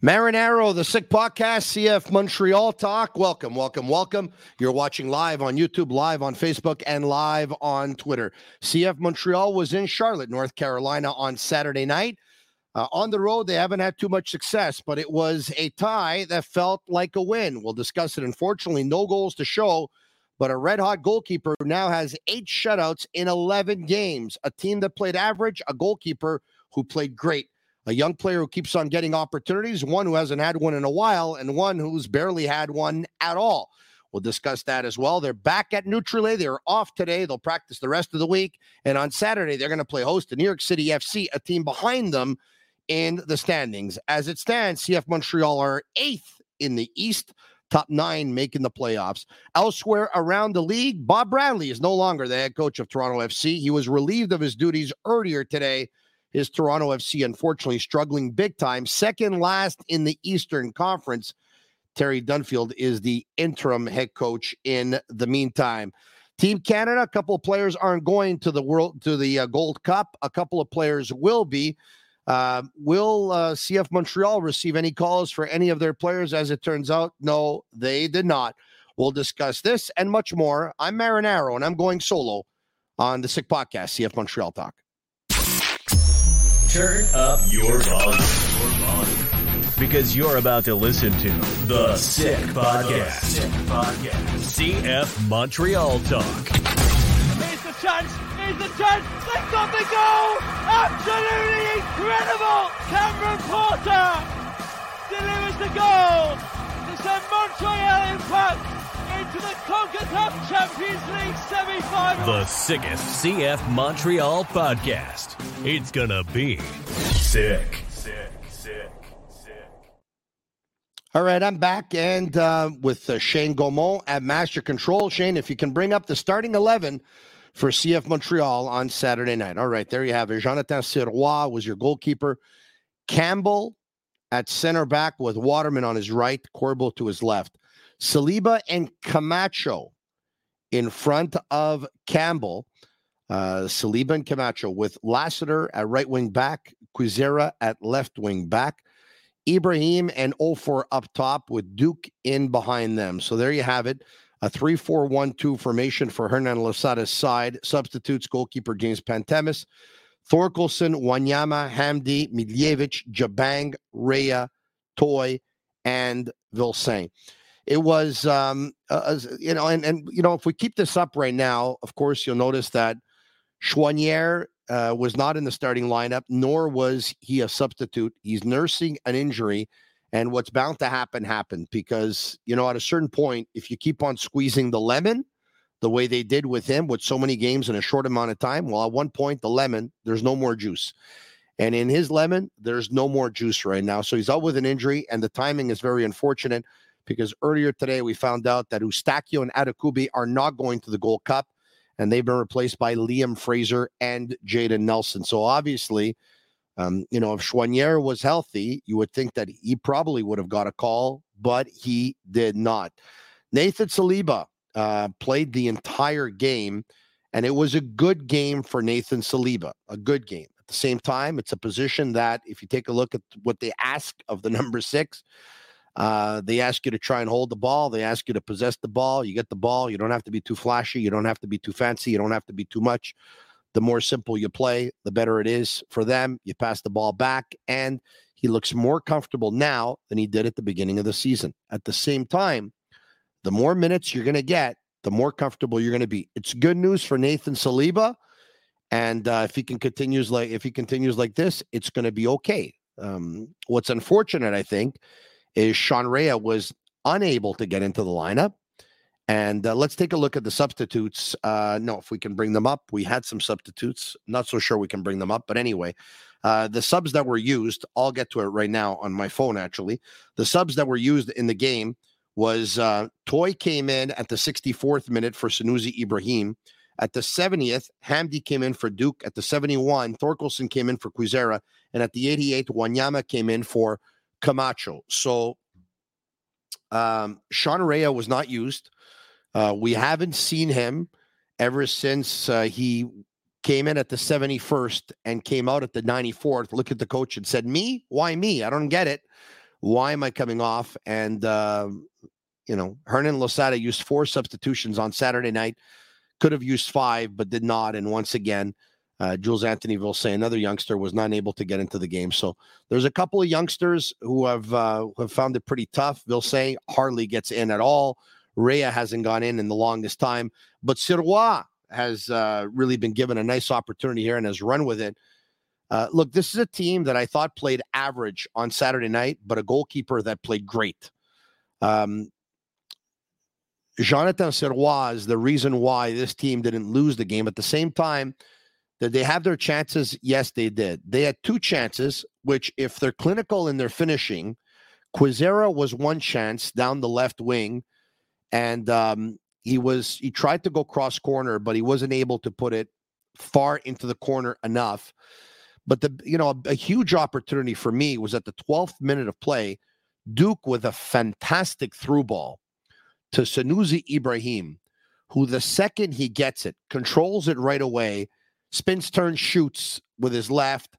Marinaro, the Sick Podcast, CF Montreal Talk. Welcome, welcome, welcome. You're watching live on YouTube, live on Facebook, and live on Twitter. CF Montreal was in Charlotte, North Carolina on Saturday night. Uh, on the road, they haven't had too much success, but it was a tie that felt like a win. We'll discuss it. Unfortunately, no goals to show, but a red hot goalkeeper now has eight shutouts in 11 games. A team that played average, a goalkeeper who played great a young player who keeps on getting opportunities, one who hasn't had one in a while, and one who's barely had one at all. We'll discuss that as well. They're back at Nutrilait. They're off today. They'll practice the rest of the week. And on Saturday, they're going to play host to New York City FC, a team behind them in the standings. As it stands, CF Montreal are eighth in the East, top nine making the playoffs. Elsewhere around the league, Bob Bradley is no longer the head coach of Toronto FC. He was relieved of his duties earlier today is Toronto FC, unfortunately, struggling big time. Second last in the Eastern Conference. Terry Dunfield is the interim head coach in the meantime. Team Canada, a couple of players aren't going to the world to the uh, Gold Cup. A couple of players will be. Uh, will uh, CF Montreal receive any calls for any of their players? As it turns out, no, they did not. We'll discuss this and much more. I'm Marinaro, and I'm going solo on the Sick Podcast, CF Montreal Talk. Turn up your volume. Because you're about to listen to The Sick Podcast. Sick Podcast. CF Montreal Talk. Here's the chance. Here's the chance. They've got the goal. Absolutely incredible. Cameron Porter delivers the goal to send Montreal Impact into the CONCACAF Champions League semi-final. The sickest CF Montreal podcast. It's gonna be sick. Sick, sick, sick. All right, I'm back and uh, with uh, Shane Gaumont at Master Control. Shane, if you can bring up the starting 11 for CF Montreal on Saturday night. All right, there you have it. Jonathan Sirois was your goalkeeper. Campbell at center back with Waterman on his right, Corbo to his left. Saliba and Camacho in front of Campbell. Uh, Saliba and Camacho with Lassiter at right wing back, Kwizera at left wing back, Ibrahim and Offor up top with Duke in behind them. So there you have it. A 3 4 1 2 formation for Hernan Losada's side. Substitutes goalkeeper James Pantemis, Thorkelsson, Wanyama, Hamdi, Miljevic, Jabang, Rea, Toye, and Vilsaint it was um uh, you know and and you know if we keep this up right now of course you'll notice that Choinière uh, was not in the starting lineup nor was he a substitute. He's nursing an injury and what's bound to happen happened because you know at a certain point if you keep on squeezing the lemon the way they did with him with so many games in a short amount of time well at one point the lemon there's no more juice. And in his lemon there's no more juice right now. So he's out with an injury and the timing is very unfortunate because earlier today we found out that Eustáquio and Adekugbe are not going to the Gold Cup, and they've been replaced by Liam Fraser and Jaden Nelson. So obviously, um, you know, if Choinière was healthy, you would think that he probably would have got a call, but he did not. Nathan Saliba uh, played the entire game, and it was a good game for Nathan Saliba. A good game. At the same time, it's a position that, if you take a look at what they ask of the number six, uh, they ask you to try and hold the ball. They ask you to possess the ball. You get the ball. You don't have to be too flashy. You don't have to be too fancy. You don't have to be too much. The more simple you play, the better it is for them. You pass the ball back, and he looks more comfortable now than he did at the beginning of the season. At the same time, the more minutes you're going to get, the more comfortable you're going to be. It's good news for Nathan Saliba, and uh, if he can continues like if he continues like this, it's going to be okay. Um, what's unfortunate, I think, is Sean Rea was unable to get into the lineup. And uh, let's take a look at the substitutes. Uh, no, if we can bring them up, we had some substitutes. Not so sure we can bring them up, but anyway, uh, the subs that were used, I'll get to it right now on my phone. Actually, the subs that were used in the game was uh, Toye came in at the 64th minute for Sunusi Ibrahim. At the 70th, Hamdi came in for Duke. At the 71, Thorkelsson came in for Kwizera. And at the 88th, Wanyama came in for Camacho. So um, Sean Rea was not used. Uh, we haven't seen him ever since uh, he came in at the 71st and came out at the 94th. Look at the coach and said, Me? Why me? I don't get it. Why am I coming off? And, uh, you know, Hernan Losada used four substitutions on Saturday night. Could have used five, but did not. And once again, uh, Jules-Anthony Vilsaint another youngster, was not able to get into the game. So there's a couple of youngsters who have uh, have found it pretty tough. Vilsaint hardly gets in at all. Rea hasn't gone in in the longest time, but Sirois has uh, really been given a nice opportunity here and has run with it. Uh, look, this is a team that I thought played average on Saturday night, but a goalkeeper that played great. Um, Jonathan Sirois is the reason why this team didn't lose the game. At the same time, did they have their chances? Yes, they did. They had two chances, which, if they're clinical in their finishing, Kwizera was one chance down the left wing, and um, he was he tried to go cross corner, but he wasn't able to put it far into the corner enough. But the you know a, a huge opportunity for me was at the 12th minute of play, Duke with a fantastic through ball to Sunusi Ibrahim, who the second he gets it controls it right away, spins, turns, shoots with his left,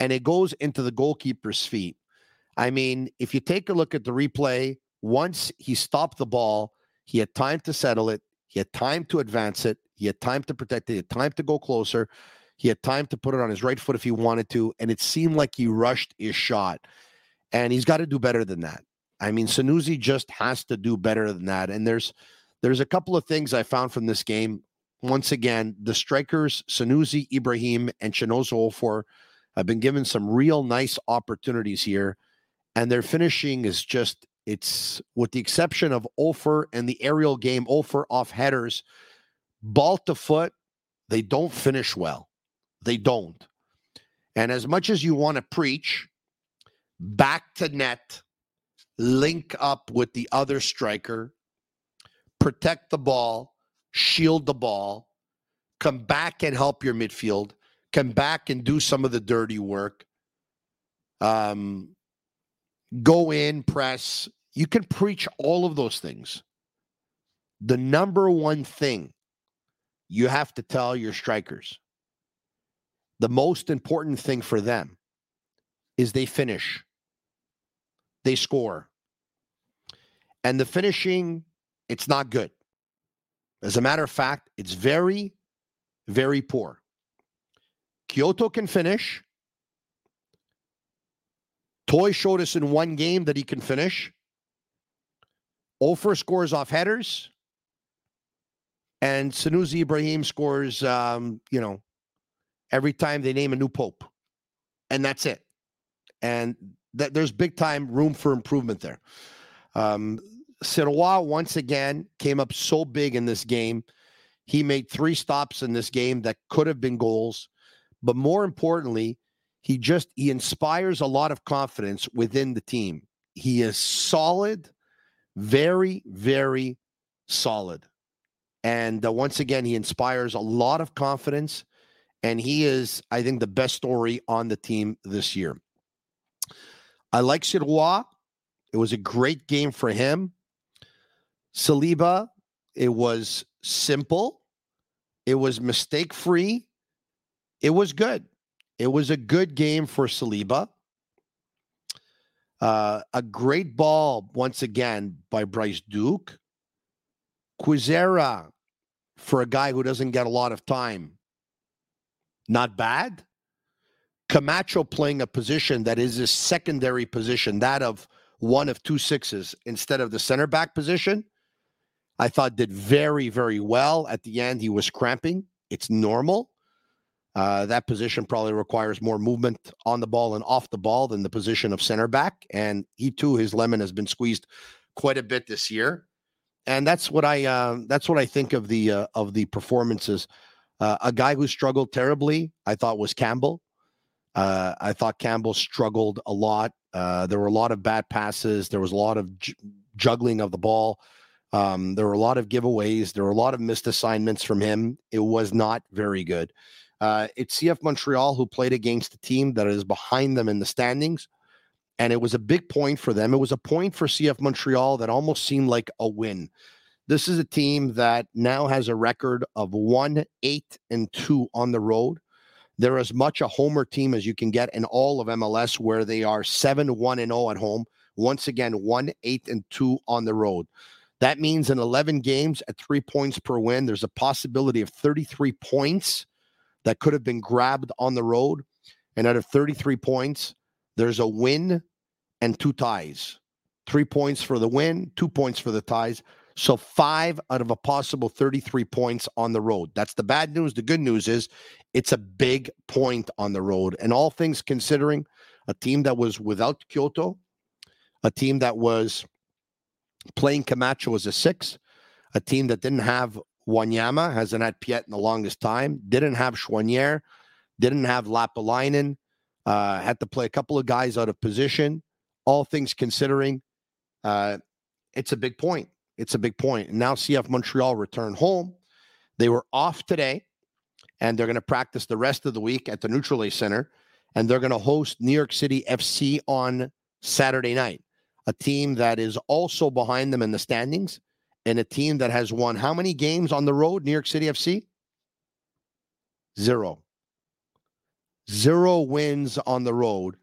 and it goes into the goalkeeper's feet. I mean, if you take a look at the replay, once he stopped the ball, he had time to settle it. He had time to advance it. He had time to protect it. He had time to go closer. He had time to put it on his right foot if he wanted to. And it seemed like he rushed his shot. And he's got to do better than that. I mean, Sunusi just has to do better than that. And there's there's a couple of things I found from this game. Once again, the strikers, Sunusi, Ibrahim, and Chinonso Offor have been given some real nice opportunities here. And their finishing is just it's with the exception of Offor and the aerial game, Offor off headers, ball to foot, they don't finish well. They don't. And as much as you want to preach, back to net, link up with the other striker, protect the ball, shield the ball, come back and help your midfield, come back and do some of the dirty work. Um, go in, press, you can preach all of those things. The number one thing you have to tell your strikers, the most important thing for them is they finish, they score. And the finishing, it's not good. As a matter of fact, it's very, very poor. Quioto can finish. Toye showed us in one game that he can finish. Offor scores off headers, and Sunusi Ibrahim scores, um, you know, every time they name a new pope, and that's it. And that there's big time room for improvement there. Um, Sirois once again came up so big in this game. He made three stops in this game that could have been goals, but more importantly, he just he inspires a lot of confidence within the team. He is solid very, very solid. And uh, once again, he inspires a lot of confidence. And he is, I think, the best story on the team this year. I like Sirois. It was a great game for him. Saliba, it was simple. It was mistake free. It was good. It was a good game for Saliba. Uh, a great ball once again by Bryce Duke. Kwizera for a guy who doesn't get a lot of time. Not bad. Camacho playing a position that is his secondary position, that of one of two sixes instead of the center back position. I thought did very, very well. At the end, he was cramping. It's normal. Uh, that position probably requires more movement on the ball and off the ball than the position of center back. And he too, his lemon has been squeezed quite a bit this year. and that's what I uh, that's what I think of the uh, of the performances. Uh, a guy who struggled terribly, I thought, was Campbell. Uh, I thought Campbell struggled a lot. Uh, there were a lot of bad passes. There was a lot of j- juggling of the ball. Um, there were a lot of giveaways. There were a lot of missed assignments from him. It was not very good. Uh, it's CF Montreal who played against the team that is behind them in the standings. And it was a big point for them. It was a point for CF Montreal that almost seemed like a win. This is a team that now has a record of one, eight, and two on the road. They're as much a homer team as you can get in all of MLS, where they are seven, one, and zero at home. Once again, one, eight, and two on the road. That means in 11 games at three points per win, there's a possibility of 33 points that could have been grabbed on the road. And out of 33 points, there's a win and two ties. Three points for the win, two points for the ties. So five out of a possible 33 points on the road. That's the bad news. The good news is it's a big point on the road. And all things considering, a team that was without Quioto, a team that was playing Camacho as a six, a team that didn't have Wanyama, hasn't had Piette in the longest time, didn't have Choinière, didn't have Lappalainen, uh, had to play a couple of guys out of position. All things considering, uh, it's a big point. It's a big point. And now CF Montreal return home. They were off today, and they're going to practice the rest of the week at the Nutrilait Center, and they're going to host New York City FC on Saturday night a team that is also behind them in the standings, and a team that has won how many games on the road, New York City FC? Zero. Zero wins on the road.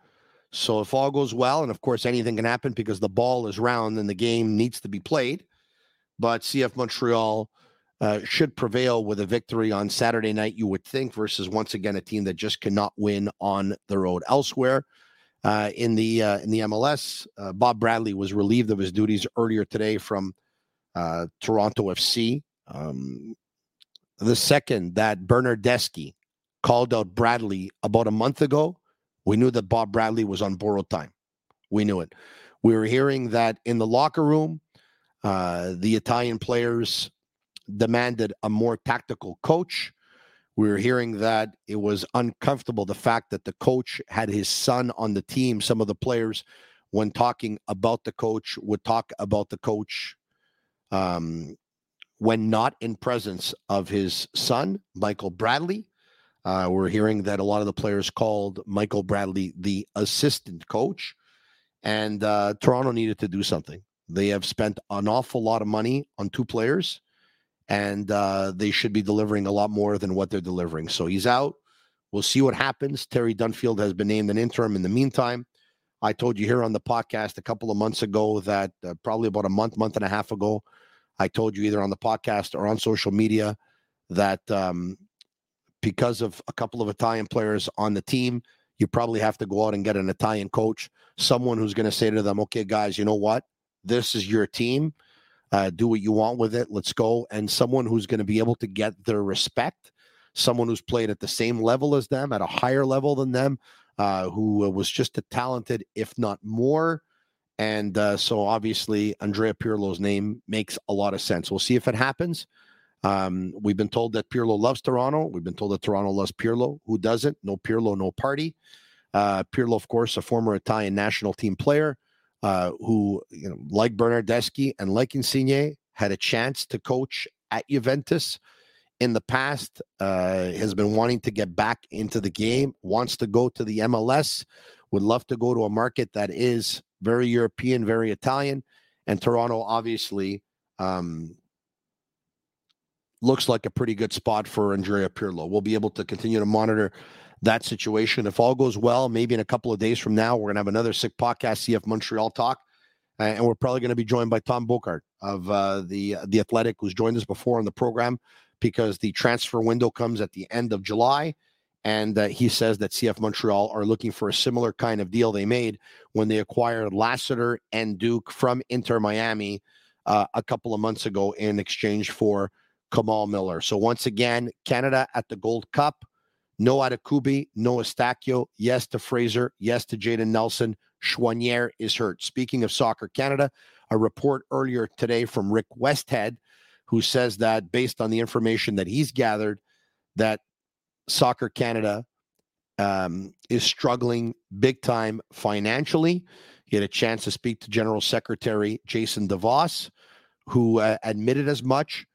So if all goes well, and of course anything can happen because the ball is round and the game needs to be played, but CF Montreal uh, should prevail with a victory on Saturday night, you would think, versus once again a team that just cannot win on the road. Elsewhere, uh, in the uh, in the MLS. Uh, Bob Bradley was relieved of his duties earlier today from uh, Toronto FC. Um, the second that Bernardeschi called out Bradley about a month ago, we knew that Bob Bradley was on borrowed time. We knew it. We were hearing that in the locker room, uh, the Italian players demanded a more tactical coach. We were hearing that it was uncomfortable the fact that the coach had his son on the team. Some of the players, when talking about the coach, would talk about the coach um, when not in presence of his son, Michael Bradley. Uh, we're hearing that a lot of the players called Michael Bradley the assistant coach, and uh, Toronto needed to do something. They have spent an awful lot of money on two players and uh, they should be delivering a lot more than what they're delivering. So he's out. We'll see what happens. Terry Dunfield has been named an interim in the meantime. I told you here on the podcast a couple of months ago that uh, probably about a month, month and a half ago, I told you either on the podcast or on social media that um, because of a couple of Italian players on the team, you probably have to go out and get an Italian coach, someone who's going to say to them, okay, guys, you know what? This is your team uh, do what you want with it. Let's go. And someone who's going to be able to get their respect, someone who's played at the same level as them, at a higher level than them, uh, who was just a talented, if not more. And uh, so obviously, Andrea Pirlo's name makes a lot of sense. We'll see if it happens. Um, we've been told that Pirlo loves Toronto. We've been told that Toronto loves Pirlo. Who doesn't? No Pirlo, no party. Uh, Pirlo, of course, a former Italian national team player uh, who, you know, like Bernardeschi and like Insigne, had a chance to coach at Juventus in the past, uh, has been wanting to get back into the game, wants to go to the MLS, would love to go to a market that is very European, very Italian. And Toronto, obviously, um, looks like a pretty good spot for Andrea Pirlo. We'll be able to continue to monitor that situation. If all goes well, maybe in a couple of days from now, we're going to have another sick podcast, CF Montreal Talk. and we're probably going to be joined by Tom Bogert of uh, the the Athletic, who's joined us before on the program, because the transfer window comes at the end of July, and uh, he says that CF Montreal are looking for a similar kind of deal they made when they acquired Lassiter and Duke from Inter Miami uh, a couple of months ago in exchange for Kamal Miller. So once again, Canada at the Gold Cup. No Adekugbe, no Eustáquio. Yes to Fraser. Yes to Jaden Nelson. Choinière is hurt. Speaking of Soccer Canada, a report earlier today from Rick Westhead, who says that based on the information that he's gathered, that Soccer Canada um, is struggling big time financially. He had a chance to speak to General Secretary Jason DeVos, who uh, admitted as much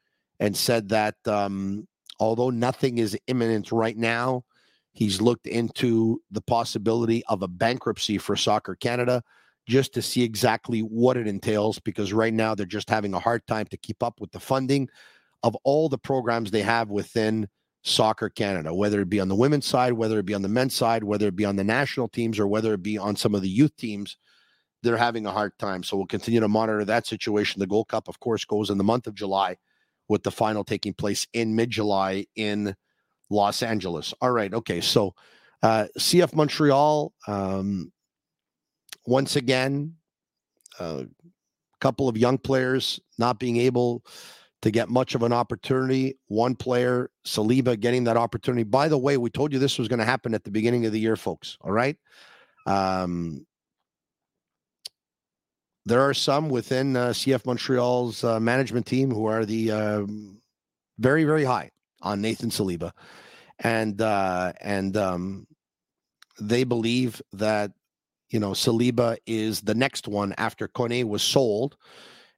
and said that um, although nothing is imminent right now, he's looked into the possibility of a bankruptcy for Soccer Canada just to see exactly what it entails because right now they're just having a hard time to keep up with the funding of all the programs they have within Soccer Canada, whether it be on the women's side, whether it be on the men's side, whether it be on the national teams, or whether it be on some of the youth teams, they're having a hard time. So we'll continue to monitor that situation. The Gold Cup, of course, goes in the month of July, with the final taking place in mid July in Los Angeles. All right. Okay. So uh, CF Montreal, um, once again, a uh, couple of young players not being able to get much of an opportunity. One player, Saliba, getting that opportunity. By the way, we told you this was going to happen at the beginning of the year, folks. All right. Um, there are some within uh, CF Montreal's uh, management team who are the uh, very, very high on Nathan Saliba, and uh, and um, they believe that you know Saliba is the next one after Kone was sold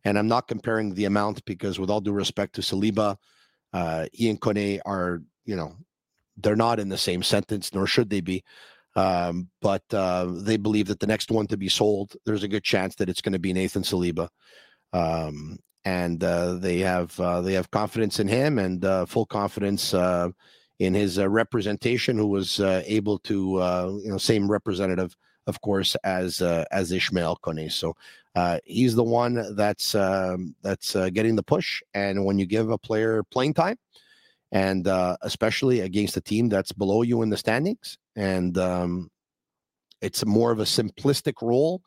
and I'm not comparing the amount because, with all due respect to Saliba, uh, he and Kone are, you know, they're not in the same sentence, nor should they be. Um, but uh, they believe that the next one to be sold, there's a good chance that it's going to be Nathan Saliba. Um, and uh, they have uh, they have confidence in him and uh, full confidence uh, in his uh, representation, who was able to you know same representative, of course, as as Ishmael Kone. So he's the one that's um, that's getting the push. And when you give a player playing time, and especially against a team that's below you in the standings, and um, it's more of a simplistic role.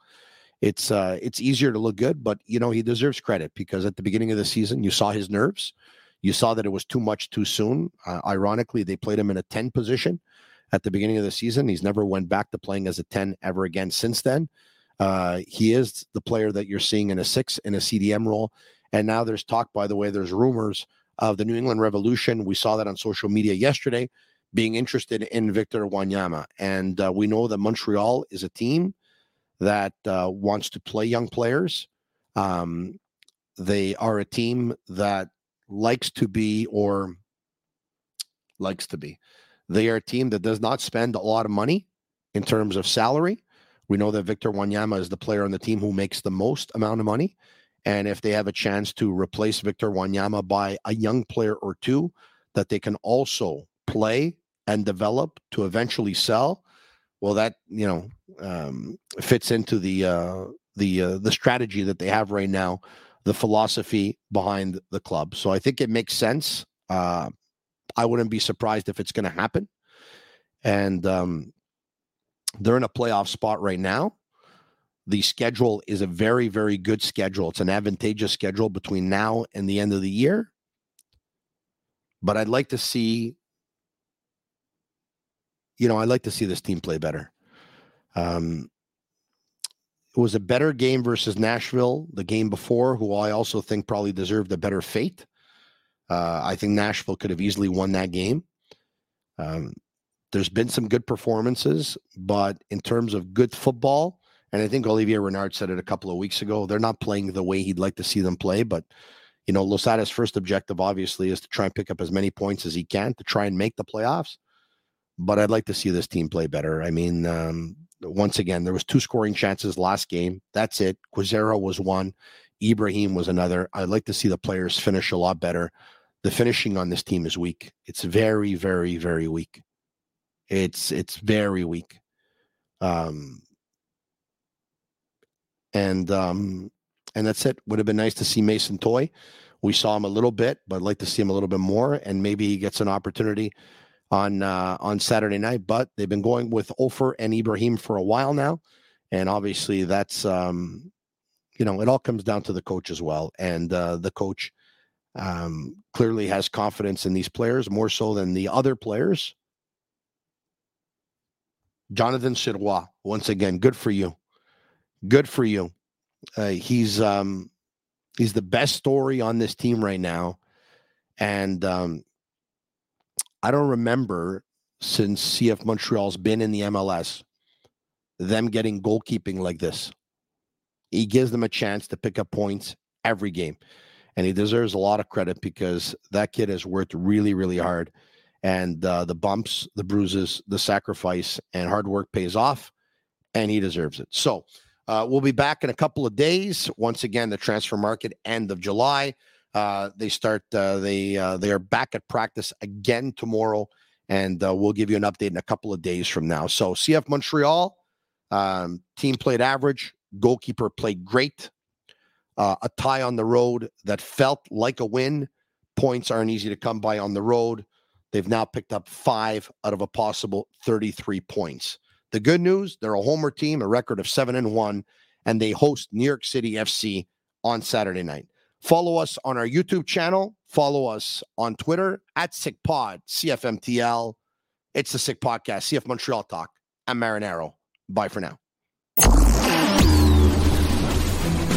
It's uh, it's easier to look good, but you know he deserves credit because at the beginning of the season you saw his nerves, you saw that it was too much too soon. Uh, ironically, they played him in a ten position at the beginning of the season. He's never went back to playing as a ten ever again since then. Uh, he is the player that you're seeing in a six in a CDM role. And now there's talk, by the way, there's rumors of the New England Revolution. We saw that on social media yesterday, being interested in Victor Wanyama. And uh, we know that Montreal is a team that uh, wants to play young players. Um, they are a team that likes to be or likes to be. They are a team that does not spend a lot of money in terms of salary. We know that Victor Wanyama is the player on the team who makes the most amount of money. And if they have a chance to replace Victor Wanyama by a young player or two that they can also play and develop to eventually sell, well, that you know um, fits into the uh, the uh, the strategy that they have right now, the philosophy behind the club. So I think it makes sense. Uh, I wouldn't be surprised if it's going to happen. And um, they're in a playoff spot right now. The schedule is a very, very good schedule. It's an advantageous schedule between now and the end of the year. But I'd like to see, you know, I'd like to see this team play better. Um, it was a better game versus Nashville, the game before, who I also think probably deserved a better fate. Uh, I think Nashville could have easily won that game. Um, there's been some good performances, but in terms of good football, and I think Olivier Renard said it a couple of weeks ago, they're not playing the way he'd like to see them play. But, you know, Losada's first objective, obviously, is to try and pick up as many points as he can to try and make the playoffs. But I'd like to see this team play better. I mean, um, once again, there was two scoring chances last game. That's it. Kwizera was one. Ibrahim was another. I'd like to see the players finish a lot better. The finishing on this team is weak. It's very, very, very weak. It's it's very weak. Um, and um, and that's it. Would have been nice to see Mason Toye. We saw him a little bit, but I'd like to see him a little bit more, and maybe he gets an opportunity on uh, on Saturday night. But they've been going with Offor and Ibrahim for a while now, and obviously that's um, you know it all comes down to the coach as well, and uh, the coach um, clearly has confidence in these players more so than the other players Jonathan Sirois, once again, good for you. Good for you. Uh, he's um, he's the best story on this team right now, and um, I don't remember since CF Montreal's been in the MLS them getting goalkeeping like this. He gives them a chance to pick up points every game, and he deserves a lot of credit because that kid has worked really, really hard. And uh, the bumps, the bruises, the sacrifice, and hard work pays off, and he deserves it. So, uh, we'll be back in a couple of days. Once again, the transfer market end of July. Uh, they start. Uh, they uh, they are back at practice again tomorrow, and uh, we'll give you an update in a couple of days from now. So CF Montreal um, team played average. Goalkeeper played great. Uh, a tie on the road that felt like a win. Points aren't easy to come by on the road. They've now picked up five out of a possible 33 points. The good news, they're a homer team, a record of seven and one, and they host New York City FC on Saturday night. Follow us on our YouTube channel. Follow us on Twitter at SickPod, CFMTL. It's the Sick Podcast, CF Montreal Talk. I'm Marinaro. Bye for now.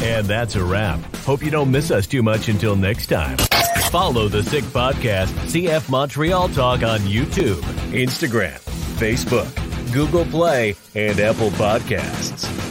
And that's a wrap. Hope you don't miss us too much until next time. Follow the Sick Podcast, CF Montreal Talk on YouTube, Instagram, Facebook, Google Play, and Apple Podcasts.